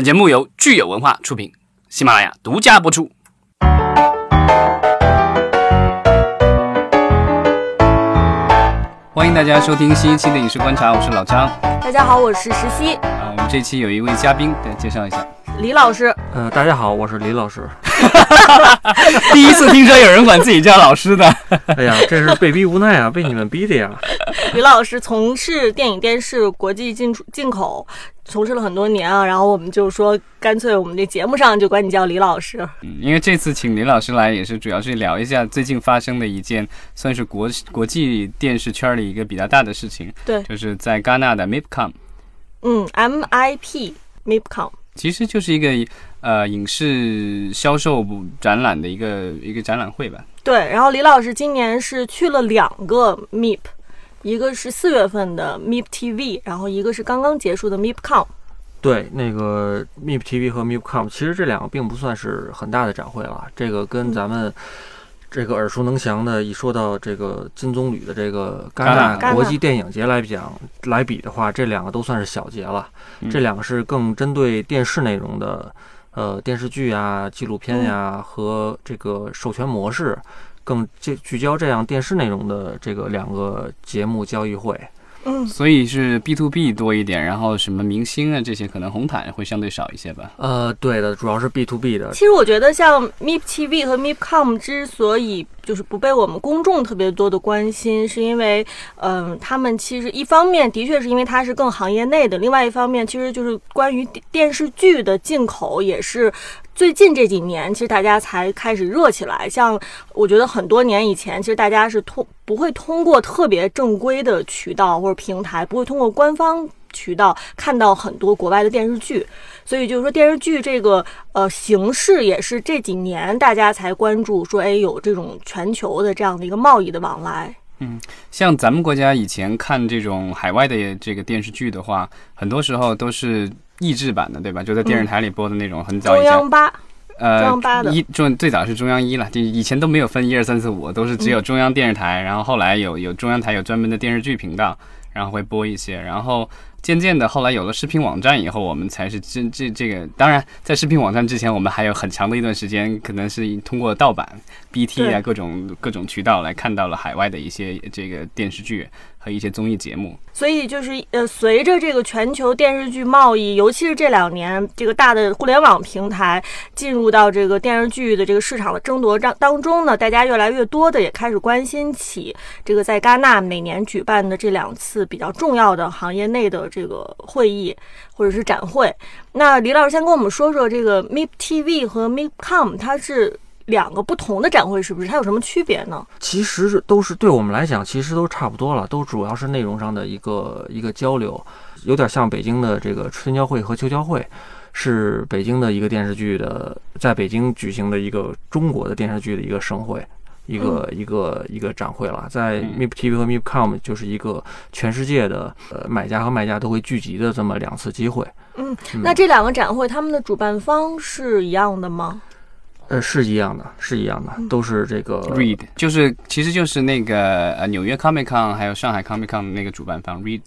本节目由聚友文化出品，喜马拉雅独家播出。欢迎大家收听新一期的影视观察，我是老张。大家好，我是石溪。啊，我们这期有一位嘉宾，给，介绍一下。李老师，呃，大家好，我是李老师。第一次听说有人管自己叫老师的。哎呀，这是被逼无奈啊，被你们逼的呀。李老师从事电影、电视国际进出进口，从事了很多年啊。然后我们就说，干脆我们这节目上就管你叫李老师。嗯，因为这次请李老师来，也是主要是聊一下最近发生的一件，算是国国际电视圈里一个比较大的事情。对，就是在戛纳的 MIPCOM。嗯，MIP MIPCOM。其实就是一个呃影视销售展览的一个一个展览会吧。对，然后李老师今年是去了两个 MIP，一个是四月份的 MIP TV，然后一个是刚刚结束的 MIPCOM。对，那个 MIP TV 和 MIPCOM，其实这两个并不算是很大的展会了，这个跟咱们。这个耳熟能详的，一说到这个金棕榈的这个戛纳国际电影节来讲来比的话，这两个都算是小节了。这两个是更针对电视内容的，呃，电视剧呀、纪录片呀和这个授权模式，更聚聚焦这样电视内容的这个两个节目交易会。嗯，所以是 B to B 多一点，然后什么明星啊这些可能红毯会相对少一些吧。呃，对的，主要是 B to B 的。其实我觉得像 MIP TV 和 MIPCOM 之所以就是不被我们公众特别多的关心，是因为，嗯，他们其实一方面的确是因为它是更行业内的，另外一方面其实就是关于电视剧的进口也是。最近这几年，其实大家才开始热起来。像我觉得很多年以前，其实大家是通不会通过特别正规的渠道或者平台，不会通过官方渠道看到很多国外的电视剧。所以就是说，电视剧这个呃形式也是这几年大家才关注，说哎有这种全球的这样的一个贸易的往来。嗯，像咱们国家以前看这种海外的这个电视剧的话，很多时候都是。译制版的对吧？就在电视台里播的那种，很早以前。中央八，呃，中央八的一中最早是中央一了，就以前都没有分一二三四五，都是只有中央电视台。然后后来有有中央台有专门的电视剧频道，然后会播一些。然后渐渐的，后来有了视频网站以后，我们才是这这这个。当然，在视频网站之前，我们还有很长的一段时间，可能是通过盗版、BT 啊各种各种渠道来看到了海外的一些这个电视剧。和一些综艺节目，所以就是呃，随着这个全球电视剧贸易，尤其是这两年这个大的互联网平台进入到这个电视剧的这个市场的争夺当当中呢，大家越来越多的也开始关心起这个在戛纳每年举办的这两次比较重要的行业内的这个会议或者是展会。那李老师先跟我们说说这个 MIP TV 和 MIPCOM，它是。两个不同的展会是不是？它有什么区别呢？其实都是对我们来讲，其实都差不多了，都主要是内容上的一个一个交流，有点像北京的这个春交会和秋交会，是北京的一个电视剧的，在北京举行的一个中国的电视剧的一个盛会，一个一个一个展会了。在 MIP TV 和 MIPCOM 就是一个全世界的呃买家和卖家都会聚集的这么两次机会。嗯，那这两个展会他们的主办方是一样的吗？呃，是一样的，是一样的，都是这个 Read，就是其实就是那个呃纽约 Comic Con 还有上海 Comic Con 那个主办方 Read。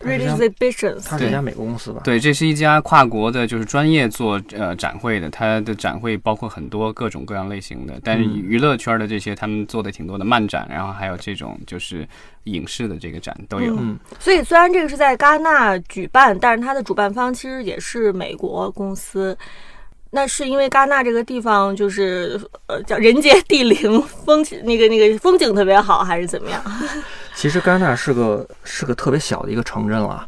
Read Exhibitions，它是一家美国公司吧？对，这是一家跨国的，就是专业做呃展会的。它的展会包括很多各种各样类型的，但是娱乐圈的这些他们做的挺多的漫展，然后还有这种就是影视的这个展都有。嗯，所以虽然这个是在戛纳举办，但是它的主办方其实也是美国公司。那是因为戛纳这个地方就是呃叫人杰地灵，风那个那个风景特别好，还是怎么样？其实戛纳是个是个特别小的一个城镇了，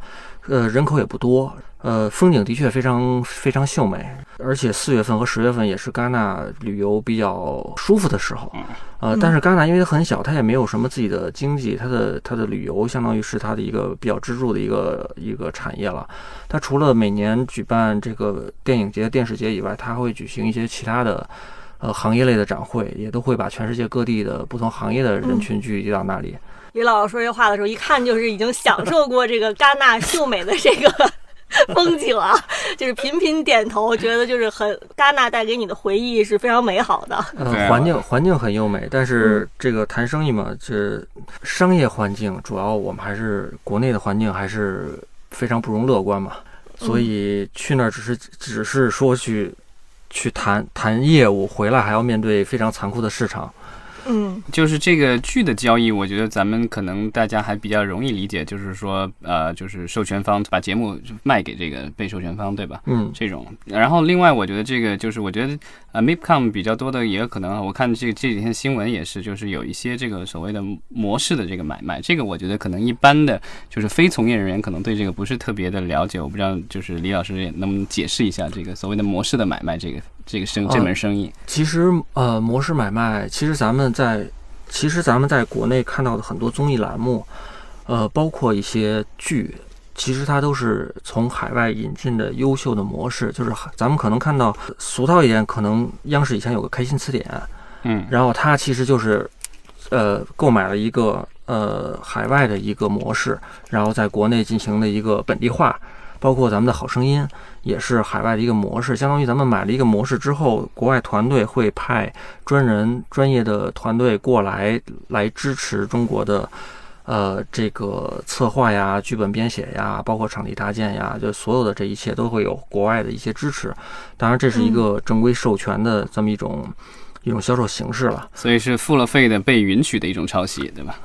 呃，人口也不多。呃，风景的确非常非常秀美，而且四月份和十月份也是戛纳旅游比较舒服的时候。呃，但是戛纳因为它很小，它也没有什么自己的经济，它的它的旅游相当于是它的一个比较支柱的一个一个产业了。它除了每年举办这个电影节、电视节以外，它还会举行一些其他的呃行业类的展会，也都会把全世界各地的不同行业的人群聚集到那里。李老师说这话的时候，一看就是已经享受过这个戛纳秀美的这个。风景啊，就是频频点头，觉得就是很戛纳带给你的回忆是非常美好的。呃，环境环境很优美，但是这个谈生意嘛，这商业环境主要我们还是国内的环境还是非常不容乐观嘛。所以去那儿只是只是说去去谈谈业务，回来还要面对非常残酷的市场。嗯。就是这个剧的交易，我觉得咱们可能大家还比较容易理解，就是说，呃，就是授权方把节目卖给这个被授权方，对吧？嗯，这种，然后另外我觉得这个就是我觉得呃 MIPCOM 比较多的也有可能，我看这这几天新闻也是，就是有一些这个所谓的模式的这个买卖，这个我觉得可能一般的就是非从业人员可能对这个不是特别的了解，我不知道就是李老师也能不能解释一下这个所谓的模式的买卖这个这个生这门生意？其实呃，模式买卖，其实咱们在其实咱们在国内看到的很多综艺栏目，呃，包括一些剧。其实它都是从海外引进的优秀的模式，就是咱们可能看到俗套一点，可能央视以前有个开心词典，嗯，然后它其实就是，呃，购买了一个呃海外的一个模式，然后在国内进行的一个本地化，包括咱们的好声音也是海外的一个模式，相当于咱们买了一个模式之后，国外团队会派专人专业的团队过来来支持中国的。呃，这个策划呀、剧本编写呀，包括场地搭建呀，就所有的这一切都会有国外的一些支持。当然，这是一个正规授权的这么一种、一种销售形式了。所以是付了费的被允许的一种抄袭，对吧？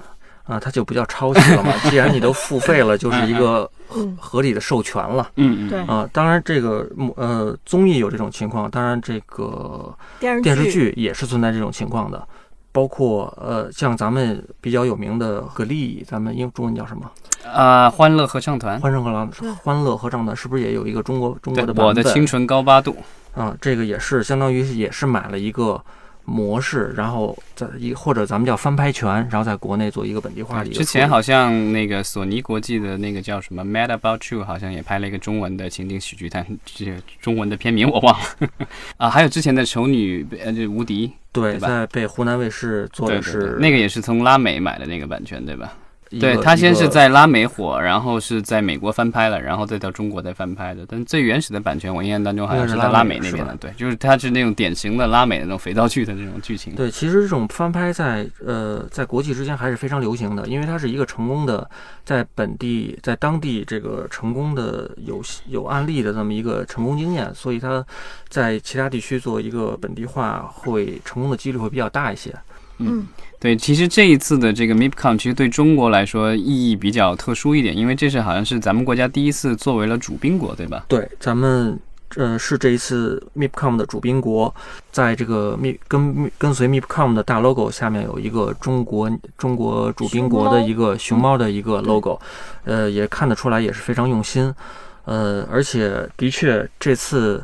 啊，它就不叫抄袭了嘛。既然你都付费了，就是一个嗯合理的授权了。嗯嗯，对啊，当然这个呃综艺有这种情况，当然这个电视电视剧也是存在这种情况的。包括呃，像咱们比较有名的格力，咱们英中文叫什么？啊、欢乐合唱团，欢声合唱欢乐合唱团是不是也有一个中国中国的版本？我的清纯高八度，啊，这个也是相当于也是买了一个模式，然后在一或者咱们叫翻拍权，然后在国内做一个本地化。之前好像那个索尼国际的那个叫什么《Mad About You》，好像也拍了一个中文的情景喜剧，但这个中文的片名我忘了 啊。还有之前的丑女呃，这无敌，对，在被湖南卫视做的是对，那个也是从拉美买的那个版权，对吧？对他先是在拉美火，然后是在美国翻拍了，然后再到中国再翻拍的。但最原始的版权，我印象当中好像是在拉美那边的。对，就是它是那种典型的拉美的那种肥皂剧的那种剧情。对，其实这种翻拍在呃在国际之间还是非常流行的，因为它是一个成功的在本地在当地这个成功的有有案例的这么一个成功经验，所以它在其他地区做一个本地化会成功的几率会比较大一些。嗯对，其实这一次的这个 MIPCOM 其实对中国来说意义比较特殊一点，因为这是好像是咱们国家第一次作为了主宾国，对吧？对，咱们呃是这一次 MIPCOM 的主宾国，在这个 MIP 跟跟随 MIPCOM 的大 logo 下面有一个中国中国主宾国的一个熊猫的一个 logo，呃，也看得出来也是非常用心，呃，而且的确这次。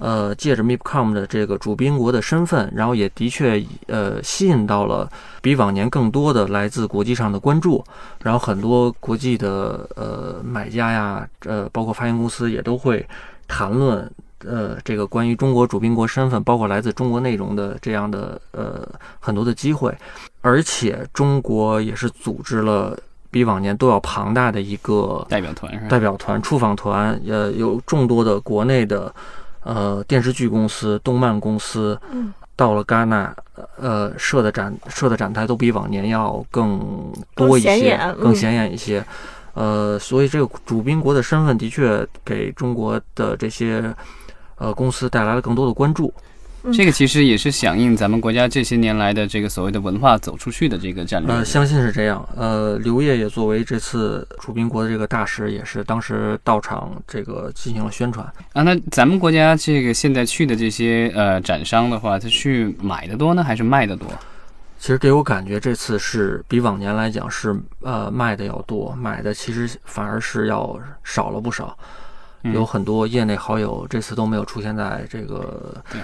呃，借着 MIPCOM 的这个主宾国的身份，然后也的确呃吸引到了比往年更多的来自国际上的关注，然后很多国际的呃买家呀，呃包括发行公司也都会谈论呃这个关于中国主宾国身份，包括来自中国内容的这样的呃很多的机会，而且中国也是组织了比往年都要庞大的一个代表团？代表团、出访团，呃，有众多的国内的呃电视剧公司、动漫公司嗯到了戛纳，呃，设的展设的展台都比往年要更多一些更显眼，一些。呃，所以这个主宾国的身份的确给中国的这些呃公司带来了更多的关注。这个其实也是响应咱们国家这些年来的这个所谓的文化走出去的这个战略。呃，相信是这样。呃，刘烨也作为这次主宾国的这个大使，也是当时到场这个进行了宣传。啊，那咱们国家这个现在去的这些呃展商的话，他去买的多呢，还是卖的多？其实给我感觉这次是比往年来讲是呃卖的要多，买的其实反而是要少了不少。嗯有很多业内好友这次都没有出现在这个对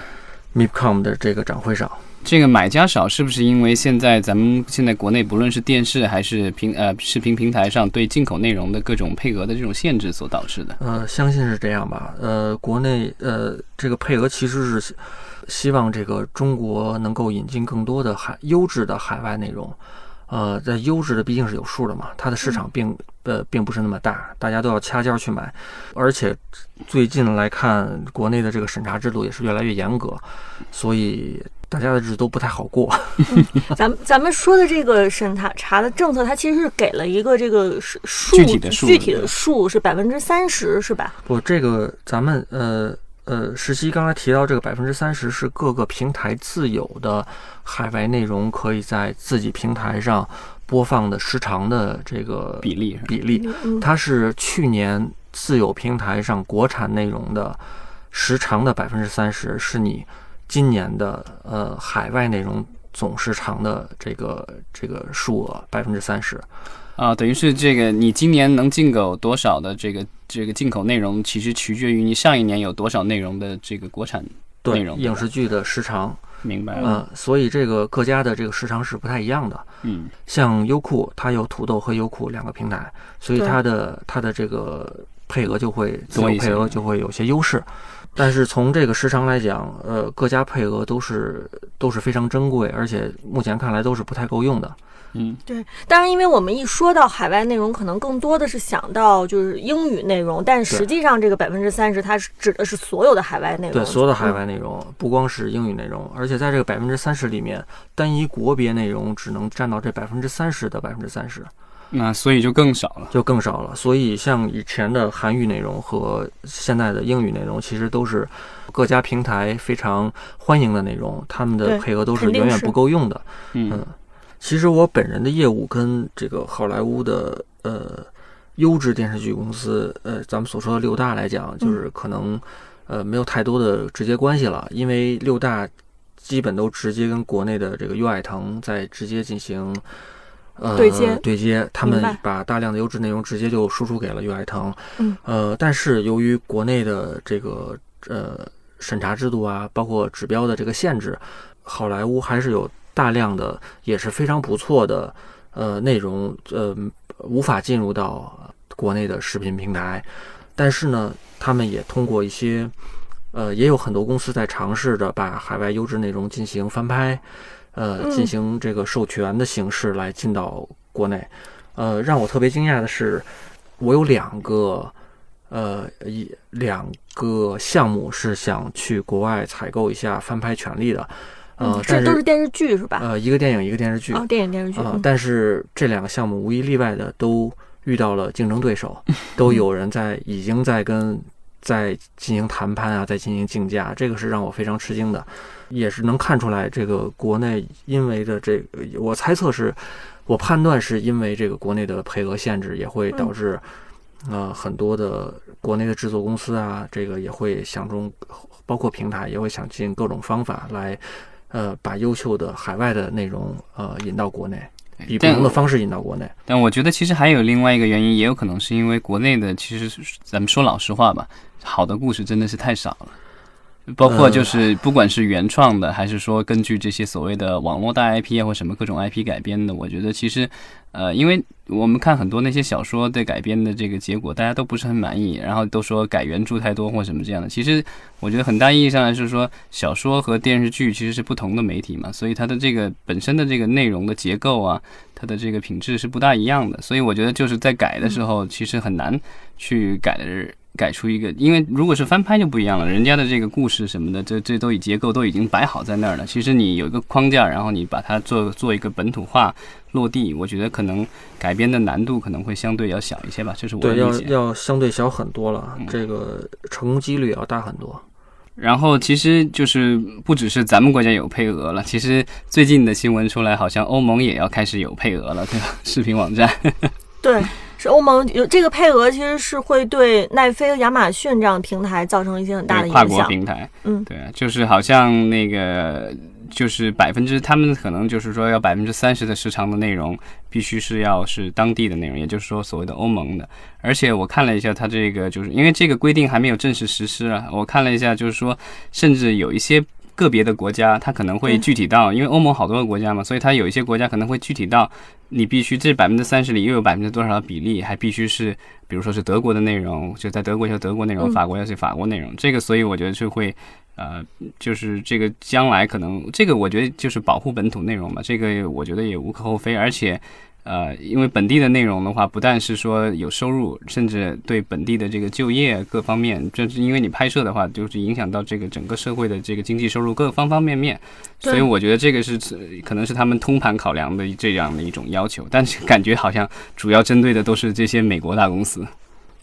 MIPCOM 的这个展会上。这个买家少，是不是因为现在咱们现在国内不论是电视还是平呃视频平台上对进口内容的各种配额的这种限制所导致的？呃，相信是这样吧。呃，国内呃这个配额其实是希望这个中国能够引进更多的海优质的海外内容。呃，在优质的毕竟是有数的嘛，它的市场并呃并不是那么大，大家都要掐尖儿去买，而且最近来看，国内的这个审查制度也是越来越严格，所以大家的日子都不太好过。咱们咱们说的这个审查查的政策，它其实是给了一个这个数数具体的数具体的数是百分之三十，是吧？不，这个咱们呃呃，实习刚才提到这个百分之三十是各个平台自有的海外内容可以在自己平台上播放的时长的这个比例比例，嗯，它是去年自有平台上国产内容的时长的百分之三十，是你今年的呃海外内容总时长的这个这个数额百分之三十。啊，等于是这个你今年能进口多少的这个这个进口内容，其实取决于你上一年有多少内容的这个国产内对容。影视剧的时长，明白了，嗯、所以这个各家的这个时长是不太一样的。嗯像优酷，它有土豆和优酷两个平台，所以它的它的这个配额就会自多一些有配额就会有些优势。但是从这个时长来讲，呃，各家配额都是都是非常珍贵，而且目前看来都是不太够用的。嗯，对。当然，因为我们一说到海外内容，可能更多的是想到就是英语内容，但实际上这个百分之三十，它是指的是所有的海外内容。对，所有的海嗯外内容，不光是英语内容，而且在这个百分之三十里面，单一国别内容只能占到这百分之三十的百分之三十。那所以就更少了。就更少了。所以像以前的韩语内容和现在的英语内容，其实都是各家平台非常欢迎的内容，他们的配额都是远远不够用的。嗯嗯，其实我本人的业务跟这个好莱坞的呃优质电视剧公司，呃，咱们所说的六大来讲，就是可能呃没有太多的直接关系了，因为六大基本都直接跟国内的这个优爱腾在直接进行。呃，对接对接，他们把大量的优质内容直接就输出给了优爱腾。嗯，呃，但是由于国内的这个呃审查制度啊，包括指标的这个限制，好莱坞还是有大量的也是非常不错的呃内容，呃无法进入到国内的视频平台。但是呢，他们也通过一些呃，也有很多公司在尝试着把海外优质内容进行翻拍，呃，嗯进行这个授权的形式来进到国内。呃，让我特别惊讶的是，我有两个呃一两个项目是想去国外采购一下翻拍权利的，呃这都是电视剧是吧？呃一个电影一个电视剧哦，电影电视剧。啊、嗯但是这两个项目无一例外的都遇到了竞争对手，都有人在已经在跟在进行谈判啊，在进行竞价，这个是让我非常吃惊的，也是能看出来这个国内因为的这个，我猜测是，我判断是因为这个国内的配额限制也会导致，呃，很多的国内的制作公司啊，这个也会想中，包括平台也会想尽各种方法来。呃，把优秀的海外的内容呃引到国内，以不同的方式引到国内。但我觉得其实还有另外一个原因，也有可能是因为国内的，其实咱们说老实话吧，好的故事真的是太少了。包括就是不管是原创的，还是说根据这些所谓的网络大 IP 啊或什么各种 IP 改编的，我觉得其实，呃，因为我们看很多那些小说的改编的这个结果，大家都不是很满意，然后都说改原著太多或什么这样的。其实我觉得很大意义上来是说，小说和电视剧其实是不同的媒体嘛，所以它的这个本身的这个内容的结构啊，它的这个品质是不大一样的。所以我觉得就是在改的时候，其实很难去改的。改出一个，因为如果是翻拍就不一样了，人家的这个故事什么的，这这都已结构都已经摆好在那儿了。其实你有一个框架，然后你把它做做一个本土化落地，我觉得可能改编的难度可能会相对要小一些吧，这是我的对，要理解。要相对小很多了，嗯这个成功几率要大很多。然后其实就是不只是咱们国家有配额了，其实最近的新闻出来，好像欧盟也要开始有配额了，对吧？视频网站。对，是欧盟有这个配额，其实是会对奈飞亚马逊这样的平台造成一些很大的影响跨国响。平台，嗯对啊，就是好像那个就是百分之，他们可能就是说要百分之三十的时长的内容必须是要是当地的内容，也就是说所谓的欧盟的。而且我看了一下，它这个就是因为这个规定还没有正式实施啊，我看了一下，就是说甚至有一些。个别的国家，它可能会具体到，因为欧盟好多个国家嘛，所以它有一些国家可能会具体到，你必须这百分之三十里又有百分之多少的比例，还必须是，比如说是德国的内容，就在德国就德国内容，嗯法国要是法国内容，这个所以我觉得就会，呃，就是这个将来可能这个我觉得就是保护本土内容嘛，这个我觉得也无可厚非，而且。呃，因为本地的内容的话，不但是说有收入，甚至对本地的这个就业各方面，就是因为你拍摄的话，就是影响到这个整个社会的这个经济收入各方方面面。所以我觉得这个是可能是他们通盘考量的这样的一种要求，但是感觉好像主要针对的都是这些美国大公司。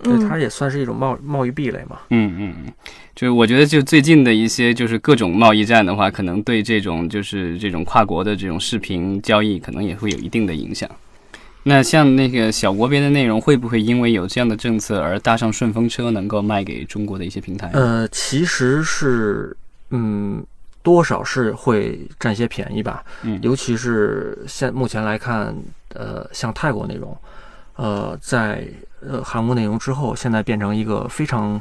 对，嗯它也算是一种贸贸易壁垒嘛。嗯嗯嗯，就是我觉得就最近的一些就是各种贸易战的话，可能对这种就是这种跨国的这种视频交易，可能也会有一定的影响。那像那个小国别的内容，会不会因为有这样的政策而搭上顺风车，能够卖给中国的一些平台？呃，其实是，嗯，多少是会占些便宜吧。嗯尤其是现目前来看，呃，像泰国内容，呃，在呃韩国内容之后，现在变成一个非常，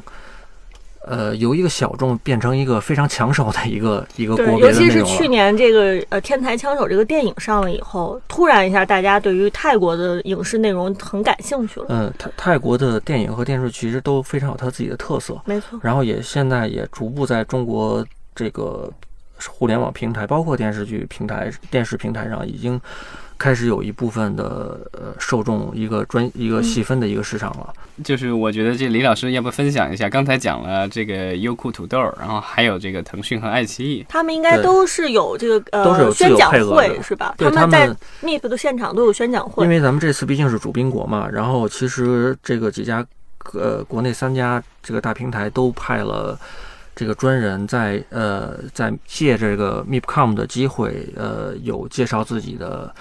呃，由一个小众变成一个非常抢手的一个 一个对，国别尤其是。去年这个呃《天才枪手》这个电影上了以后，突然一下大家对于泰国的影视内容很感兴趣了。嗯，泰泰国的电影和电视其实都非常有它自己的特色，没错，然后也现在也逐步在中国这个互联网平台，包括电视剧平台、电视平台上，已经开始有一部分的呃受众一个专一个细分的一个市场了。就是我觉得这李老师要不分享一下，刚才讲了这个优酷土豆，然后还有这个腾讯和爱奇艺。他们应该都是有这个都是有宣讲配额的会是吧？他们在们 MIP 的现场都有宣讲会因。为咱们这次毕竟是主宾国嘛，然后其实这个几家呃国内三家这个大平台都派了这个专人在呃在借这个 MIPCOM 的机会，呃有介绍自己的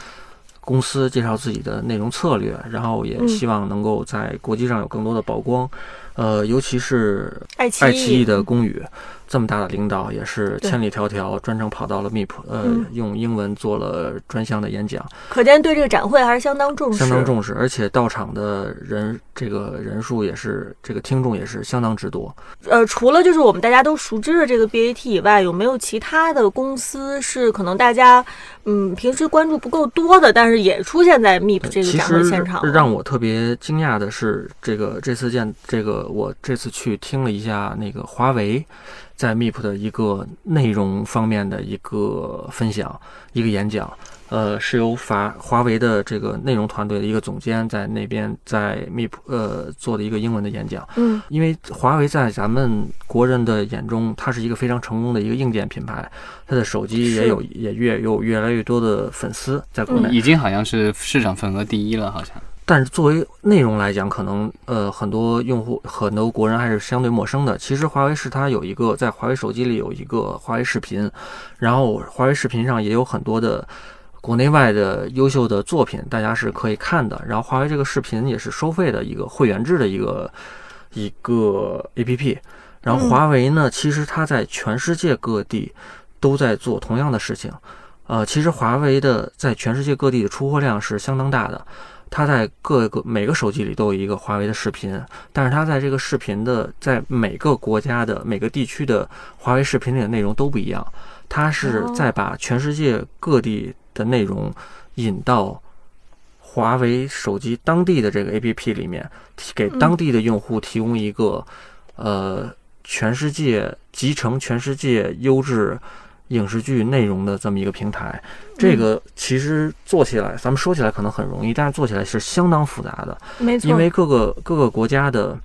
公司，介绍自己的内容策略，然后也嗯希望能够在国际上有更多的曝光。呃，尤其是爱奇艺的嗯龚宇，这么大的领导也是千里迢迢专程跑到了 MIP，呃，嗯用英文做了专项的演讲。可见对这个展会还是相当重视。相当重视，而且到场的人这个人数也是这个听众也是相当之多。呃，除了就是我们大家都熟知的这个 BAT 以外，有没有其他的公司是可能大家嗯平时关注不够多的，但是也出现在 MIP 这个其展会实现场了？让我特别惊讶的是，这个这次见这个我这次去听了一下那个华为在 MIP 的一个内容方面的一个分享，一个演讲。呃，是由华华为的这个内容团队的一个总监在那边在 MIP 呃做的一个英文的演讲。嗯因为华为在咱们国人的眼中，它是一个非常成功的一个硬件品牌，它的手机也有也越有越来越多的粉丝在国内。嗯已经好像是市场份额第一了，好像。但是作为内容来讲，可能呃很多用户很多国人还是相对陌生的。其实华为是它有一个在华为手机里有一个华为视频，然后华为视频上也有很多的国内外的优秀的作品，大家是可以看的。然后华为这个视频也是收费的一个会员制的一个一个 APP。然后华为呢，其实它在全世界各地都在做同样的事情。呃，其实华为的在全世界各地的出货量是相当大的。它在各个每个手机里都有一个华为的视频，但是它在这个视频的在每个国家的每个地区的华为视频里的内容都不一样。它是哦在把全世界各地的内容引到华为手机当地的这个 APP 里面，给嗯当地的用户提供一个、呃全世界集成全世界优质影视剧内容的这么一个平台。这个其实做起来，咱们说起来可能很容易，但是做起来是相当复杂的，没错，因为各个各个国家的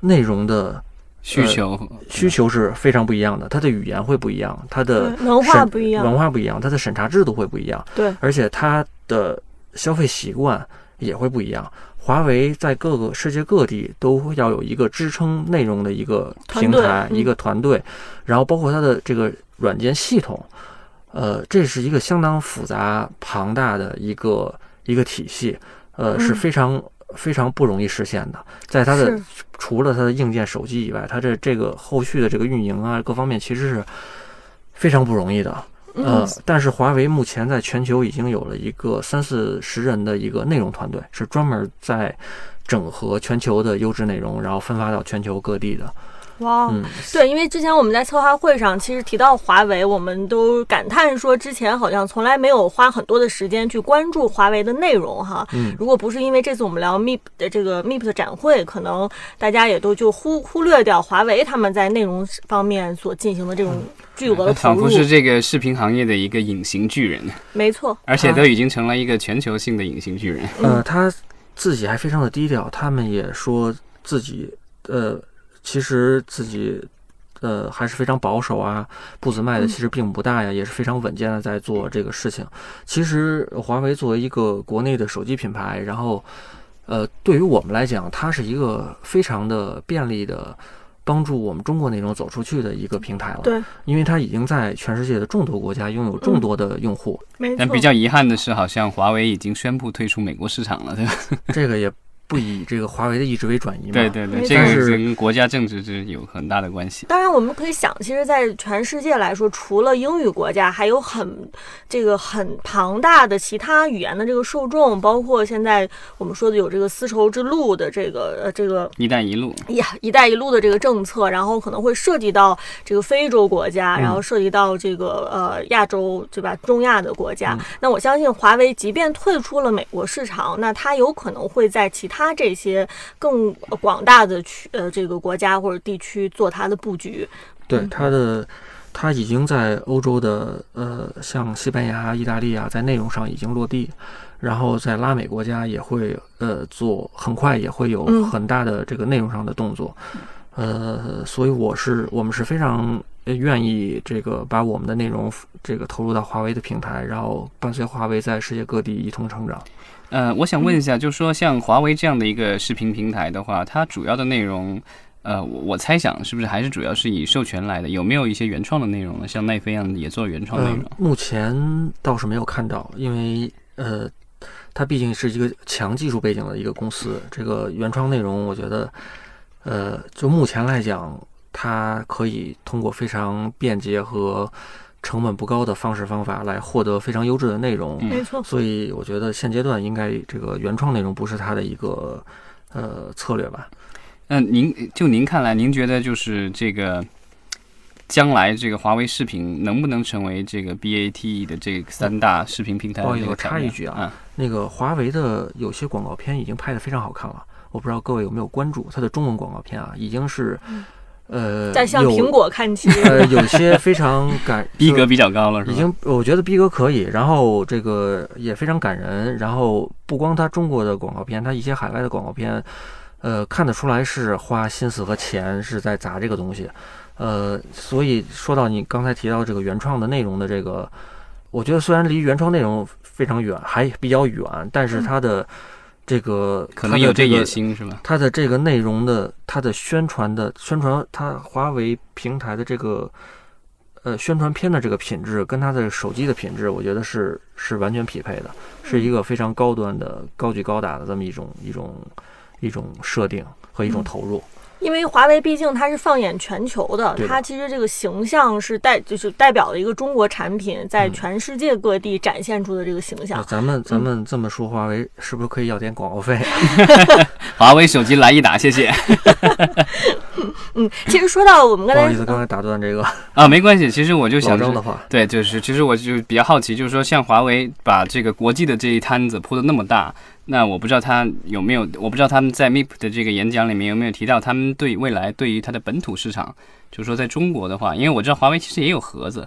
内容的需求需求是非常不一样的，它的语言会不一样，它的文化不一样。文化不一样，它的审查制度会不一样，对，而且它的消费习惯也会不一样。华为在各个世界各地都会要有一个支撑内容的一个平台，嗯一个团队，然后包括它的这个软件系统，呃，这是一个相当复杂庞大的一个一个体系，呃，是嗯非常非常不容易实现的。在它的除了它的硬件手机以外，它这这个后续的这个运营啊，各方面其实是非常不容易的。呃，但是华为目前在全球已经有了一个三四十人的一个内容团队，是专门在整合全球的优质内容，然后分发到全球各地的。哇，嗯，对，因为之前我们在策划会上其实提到华为，我们都感叹说之前好像从来没有花很多的时间去关注华为的内容哈。嗯如果不是因为这次我们聊 MIP 的这个 MIP 的展会，可能大家也都就忽忽略掉华为他们在内容方面所进行的这种巨额的投入仿佛。是这个视频行业的一个隐形巨人，没错，而且都已经成了一个全球性的隐形巨人。呃，他自己还非常的低调，他们也说自己呃，其实自己。呃，还是非常保守啊，步子迈的嗯其实并不大呀，也是非常稳健的在做这个事情。其实华为作为一个国内的手机品牌，然后呃，对于我们来讲，它是一个非常的便利的帮助我们中国内容走出去的一个平台了。对，因为它已经在全世界的众多国家拥有众多的用户，没错。但比较遗憾的是，好像华为已经宣布退出美国市场了，对吧？这个也不以这个华为的意志为转移嘛。对对对，这个是跟国家政治是有很大的关系。当然，我们可以想，其实，在全世界来说，除了英语国家，还有很这个很庞大的其他语言的这个受众，包括现在我们说的有这个丝绸之路的这个呃这个“一带一路呀“一带一路”的这个政策，然后可能会涉及到这个非洲国家，嗯然后涉及到这个呃亚洲对吧？中亚的国家。嗯那我相信华为即便退出了美国市场，那它有可能会在其他这些更广大的区呃这个国家或者地区做它的布局。对嗯它的，它已经在欧洲的呃，像西班牙、意大利啊，在内容上已经落地，然后在拉美国家也会呃做，很快也会有嗯很大的这个内容上的动作。呃，所以我是我们是非常呃愿意这个把我们的内容这个投入到华为的平台，然后伴随华为在世界各地一同成长。”。呃，我想问一下，就是说像华为这样的一个视频平台的话，它主要的内容，呃，我我猜想是不是还是主要是以授权来的？有没有一些原创的内容呢？像奈飞一样也做原创内容？呃。目前倒是没有看到，因为呃，它毕竟是一个强技术背景的一个公司，这个原创内容，我觉得，呃，就目前来讲，它可以通过非常便捷和成本不高的方式方法来获得非常优质的内容。嗯。没错，所以我觉得现阶段应该这个原创内容不是它的一个呃策略吧。那、您就您看来，您觉得就是这个将来这个华为视频能不能成为这个 BAT 的这三大视频平台的不好意思我插一句啊啊，那个华为的有些广告片已经拍得非常好看了，我不知道各位有没有关注它的中文广告片啊，已经是呃在向苹果看齐。呃有些非常感 逼格比较高了，是吧？已经我觉得逼格可以，然后这个也非常感人，然后不光他中国的广告片，他一些海外的广告片，呃看得出来是花心思和钱是在砸这个东西，呃，所以说到你刚才提到这个原创的内容的这个，我觉得虽然离原创内容非常远，还比较远，但是它的这个可能有这个野心，是吧？它的这个内容的，它的宣传的宣传，它华为平台的这个呃宣传片的这个品质，跟它的手机的品质，我觉得是是完全匹配的，是一个非常高端的、高举高打的这么一种一种一种设定和一种投入。因为华为毕竟它是放眼全球的它其实这个形象是代就是代表了一个中国产品在嗯全世界各地展现出的这个形那象。咱们咱们这么说，华为是不是可以要点广告费？华为手机来一打，谢谢 嗯，其实说到我们刚才不好意思，刚才打断这个 啊，没关系。其实我就想是张的话，对，就是其实我就比较好奇，就是说像华为把这个国际的这一摊子铺的那么大，那我不知道他有没有，我不知道他们在 MIP 的这个演讲里面有没有提到他们对未来对于它的本土市场，就是说在中国的话，因为我知道华为其实也有盒子。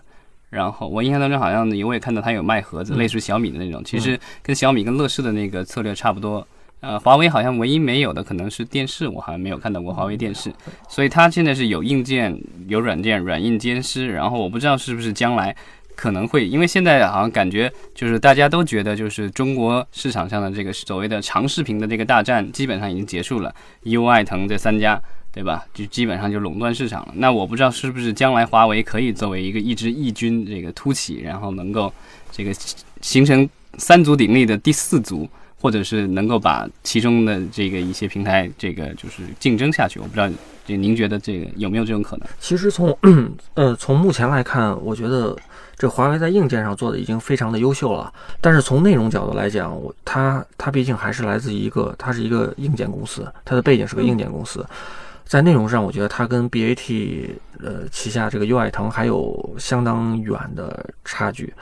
然后我印象当中好像我也看到它有卖盒子，嗯类似于小米的那种，其实跟小米跟乐视的那个策略差不多。呃，华为好像唯一没有的可能是电视，我好像没有看到过华为电视，所以它现在是有硬件、有软件，软硬兼施。然后我不知道是不是将来可能会，因为现在好像感觉就是大家都觉得就是中国市场上的这个所谓的长视频的这个大战基本上已经结束了，优爱腾这三家。对吧？就基本上就垄断市场了。那我不知道是不是将来华为可以作为一个一支异军这个突起，然后能够这个形成三足鼎立的第四足，或者是能够把其中的这个一些平台这个就是竞争下去。我不知道这您觉得这个有没有这种可能？其实从呃从目前来看，我觉得这华为在硬件上做的已经非常的优秀了。但是从内容角度来讲，我它它毕竟还是来自于一个，它是一个硬件公司，它的背景是个硬件公司。在内容上，我觉得它跟 BAT 呃旗下这个优爱腾还有相当远的差距。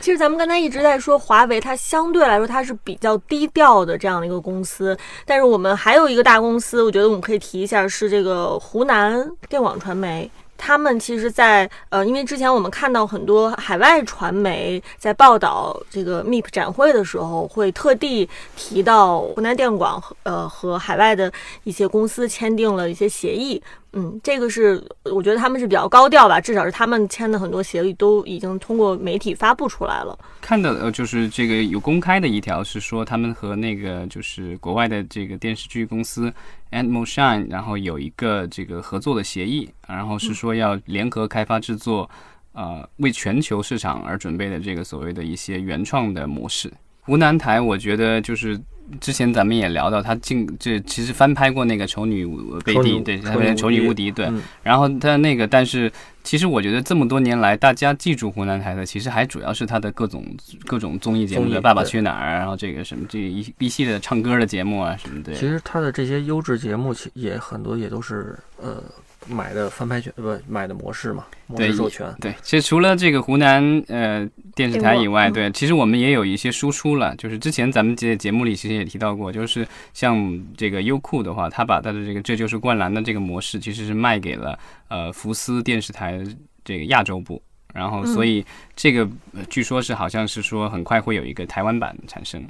其实咱们刚才一直在说华为，它相对来说它是比较低调的这样的一个公司。但是我们还有一个大公司，我觉得我们可以提一下，是这个湖南电广传媒。他们其实，在呃，因为之前我们看到很多海外传媒在报道这个 MIP 展会的时候，会特地提到湖南电广和呃和海外的一些公司签订了一些协议。嗯，这个是我觉得他们是比较高调吧，至少是他们签的很多协议都已经通过媒体发布出来了。看的呃，就是这个有公开的一条是说，他们和那个就是国外的这个电视剧公司 Animal Shine，然后有一个这个合作的协议，然后是说要联合开发制作，呃，为全球市场而准备的这个所谓的一些原创的模式。湖南台，我觉得就是。之前咱们也聊到，他进这其实翻拍过那个《丑女贝蒂》，对，他《丑女无敌》，对。然后他那个，但是其实我觉得这么多年来，大家记住湖南台的，其实还主要是他的各种各种综艺节目，《爸爸去哪儿》，然后这个什么这一一系列唱歌的节目啊什么的。其实他的这些优质节目，其也很多也都是呃。买的翻拍权不买的模式嘛？模式授权对。其实除了这个湖南呃电视台以外，对，其实我们也有一些输出了。就是之前咱们节节目里其实也提到过，就是像这个优酷的话，他把他的这个这就是灌篮的这个模式，其实是卖给了呃福斯电视台这个亚洲部。然后所以这个据说是好像是说很快会有一个台湾版产生。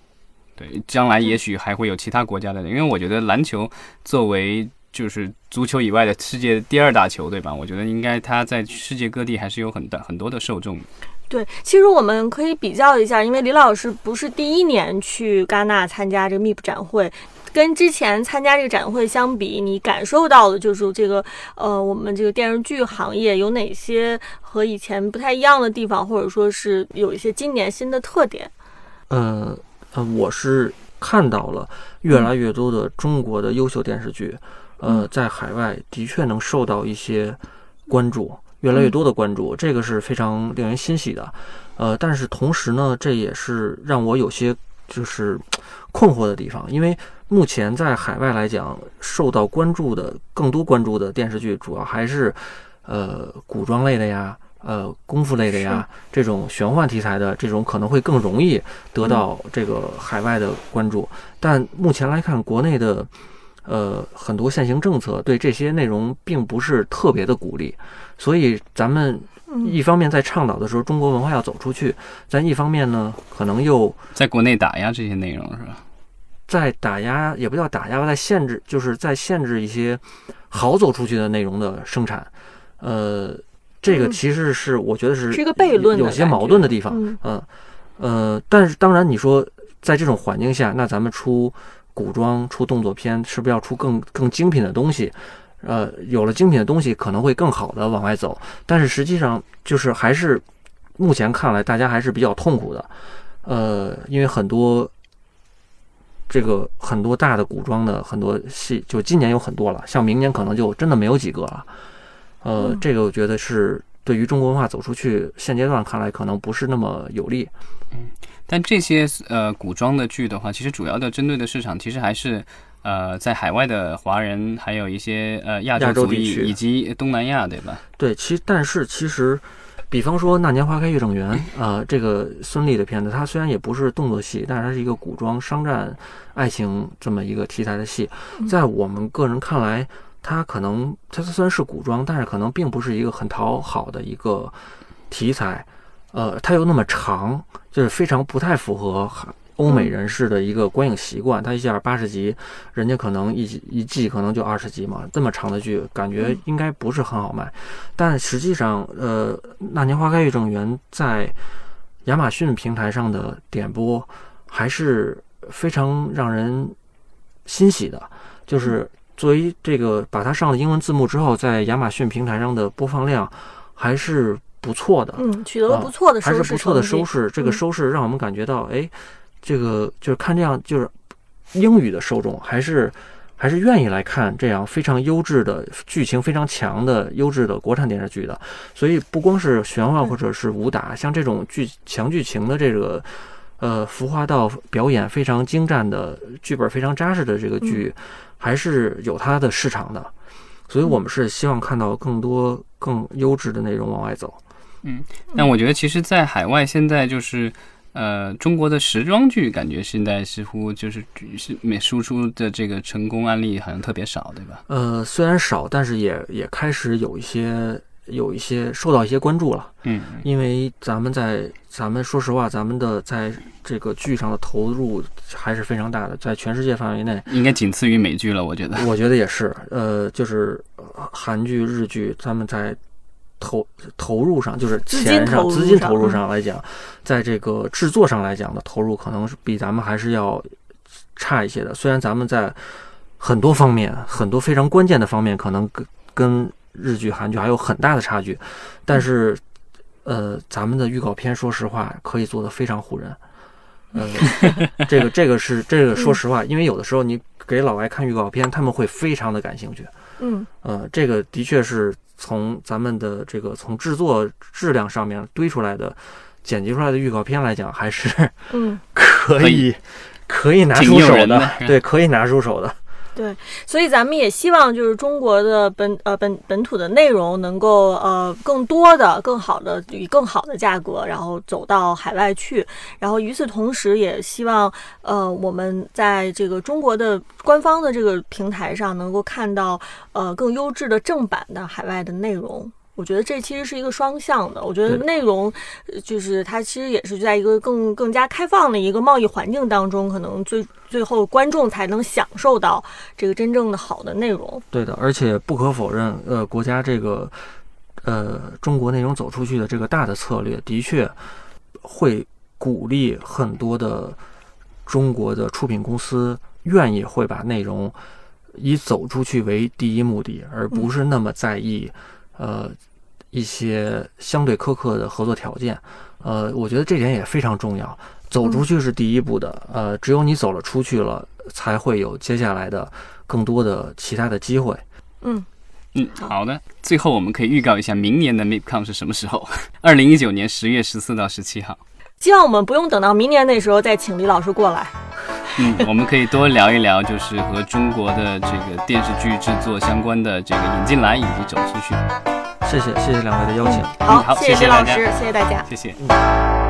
对，将来也许还会有其他国家的，因为我觉得篮球作为。就是足球以外的世界第二大球，对吧？我觉得应该它在世界各地还是有很大很多的受众。对，其实我们可以比较一下，因为李老师不是第一年去戛纳参加这个 MIP 展会，跟之前参加这个展会相比，你感受到的就是这个呃，我们这个电视剧行业有哪些和以前不太一样的地方，或者说是有一些今年新的特点？呃呃，我是看到了越来越多的中国的优秀电视剧。呃，在海外的确能受到一些关注，越来越多的关注，这个是非常令人欣喜的。呃，但是同时呢，这也是让我有些就是困惑的地方，因为目前在海外来讲，受到关注的更多关注的电视剧，主要还是呃古装类的呀，呃功夫类的呀，这种玄幻题材的这种可能会更容易得到这个海外的关注。但目前来看，国内的。呃，很多现行政策对这些内容并不是特别的鼓励，所以咱们一方面在倡导的时候，中国文化要走出去，咱一方面呢，可能又在国内打压这些内容，是吧？在打压也不叫打压吧，在限制，就是在限制一些好走出去的内容的生产。呃，这个其实是我觉得是是一个悖论，有些矛盾的地方。嗯呃，但是当然你说在这种环境下，那咱们出。古装出动作片，是不是要出更更精品的东西？呃，有了精品的东西，可能会更好的往外走。但是实际上，就是还是目前看来，大家还是比较痛苦的。呃，因为很多这个很多大的古装的很多戏，就今年有很多了，像明年可能就真的没有几个了。呃，这个我觉得是对于中国文化走出去，现阶段看来可能不是那么有利。嗯。但这些呃古装的剧的话，其实主要的针对的市场其实还是呃在海外的华人，还有一些呃亚洲地区以及东南亚，对吧？对，其但是其实，比方说《那年花开月正圆》啊，这个孙俪的片子，它虽然也不是动作戏，但是它是一个古装商战爱情这么一个题材的戏，在我们个人看来，它可能它虽然是古装，但是可能并不是一个很讨好的一个题材。呃，它又那么长，就是非常不太符合欧美人士的一个观影习惯。它一下八十集，人家可能一一季可能就二十集嘛，这么长的剧，感觉应该不是很好卖。但实际上，呃，《那年花开月正圆》在亚马逊平台上的点播还是非常让人欣喜的。就是作为这个把它上了英文字幕之后，在亚马逊平台上的播放量还是。不错的，嗯，取得了不错的收视，还是不错的收视。这个收视让我们感觉到，哎，这个就是看这样，就是英语的受众还是还是愿意来看这样非常优质的剧情非常强的优质的国产电视剧的。所以不光是玄幻或者是武打，像这种剧强剧情的这个呃服化道表演非常精湛的剧本非常扎实的这个剧，还是有它的市场的。所以我们是希望看到更多更优质的内容往外走。嗯但我觉得，其实，在海外现在就是，呃，中国的时装剧感觉现在似乎就是是美输出的这个成功案例好像特别少，对吧？呃，虽然少，但是也也开始有一些有一些受到一些关注了。嗯，因为咱们在咱们说实话，咱们的在这个剧上的投入还是非常大的，在全世界范围内，应该仅次于美剧了，我觉得。我觉得也是。呃，就是呃韩剧、日剧，咱们在投投入上，就是钱上、资金投入上上来讲，在这个制作上来讲的投入，可能是比咱们还是要差一些的。虽然咱们在很多方面、很多非常关键的方面，可能跟跟日剧、韩剧还有很大的差距，但是，呃，咱们的预告片，说实话，可以做得非常唬人。呃，这个这个是这个，说实话，因为有的时候你给老外看预告片，他们会非常的感兴趣。嗯呃，这个的确是从咱们的这个从制作质量上面堆出来的、剪辑出来的预告片来讲，还是嗯，可以可以拿出手的对，可以拿出手的。对所以咱们也希望就是中国的本呃本本土的内容能够呃更多的、更好的以更好的价格，然后走到海外去。然后与此同时，也希望呃我们在这个中国的官方的这个平台上能够看到呃更优质的正版的海外的内容。我觉得这其实是一个双向的。我觉得内容呃就是它其实也是在一个更更加开放的一个贸易环境当中，可能最最后观众才能享受到这个真正的好的内容。对的，而且不可否认，呃，国家这个呃中国内容走出去的这个大的策略，的确会鼓励很多的中国的出品公司愿意会把内容以走出去为第一目的，而不是那么在意呃一些相对苛刻的合作条件。呃，我觉得这点也非常重要。走出去是第一步的，呃，只有你走了出去了，才会有接下来的更多的其他的机会。嗯，嗯，好的。最后我们可以预告一下明年的 MIPCOM 是什么时候？二零一九年十月十四到十七号。希望我们不用等到明年那时候再请李老师过来。嗯，我们可以多聊一聊，就是和中国的这个电视剧制作相关的这个引进来以及走出去。谢谢谢谢两位的邀请。好，好谢李老师，谢谢大家。谢谢。嗯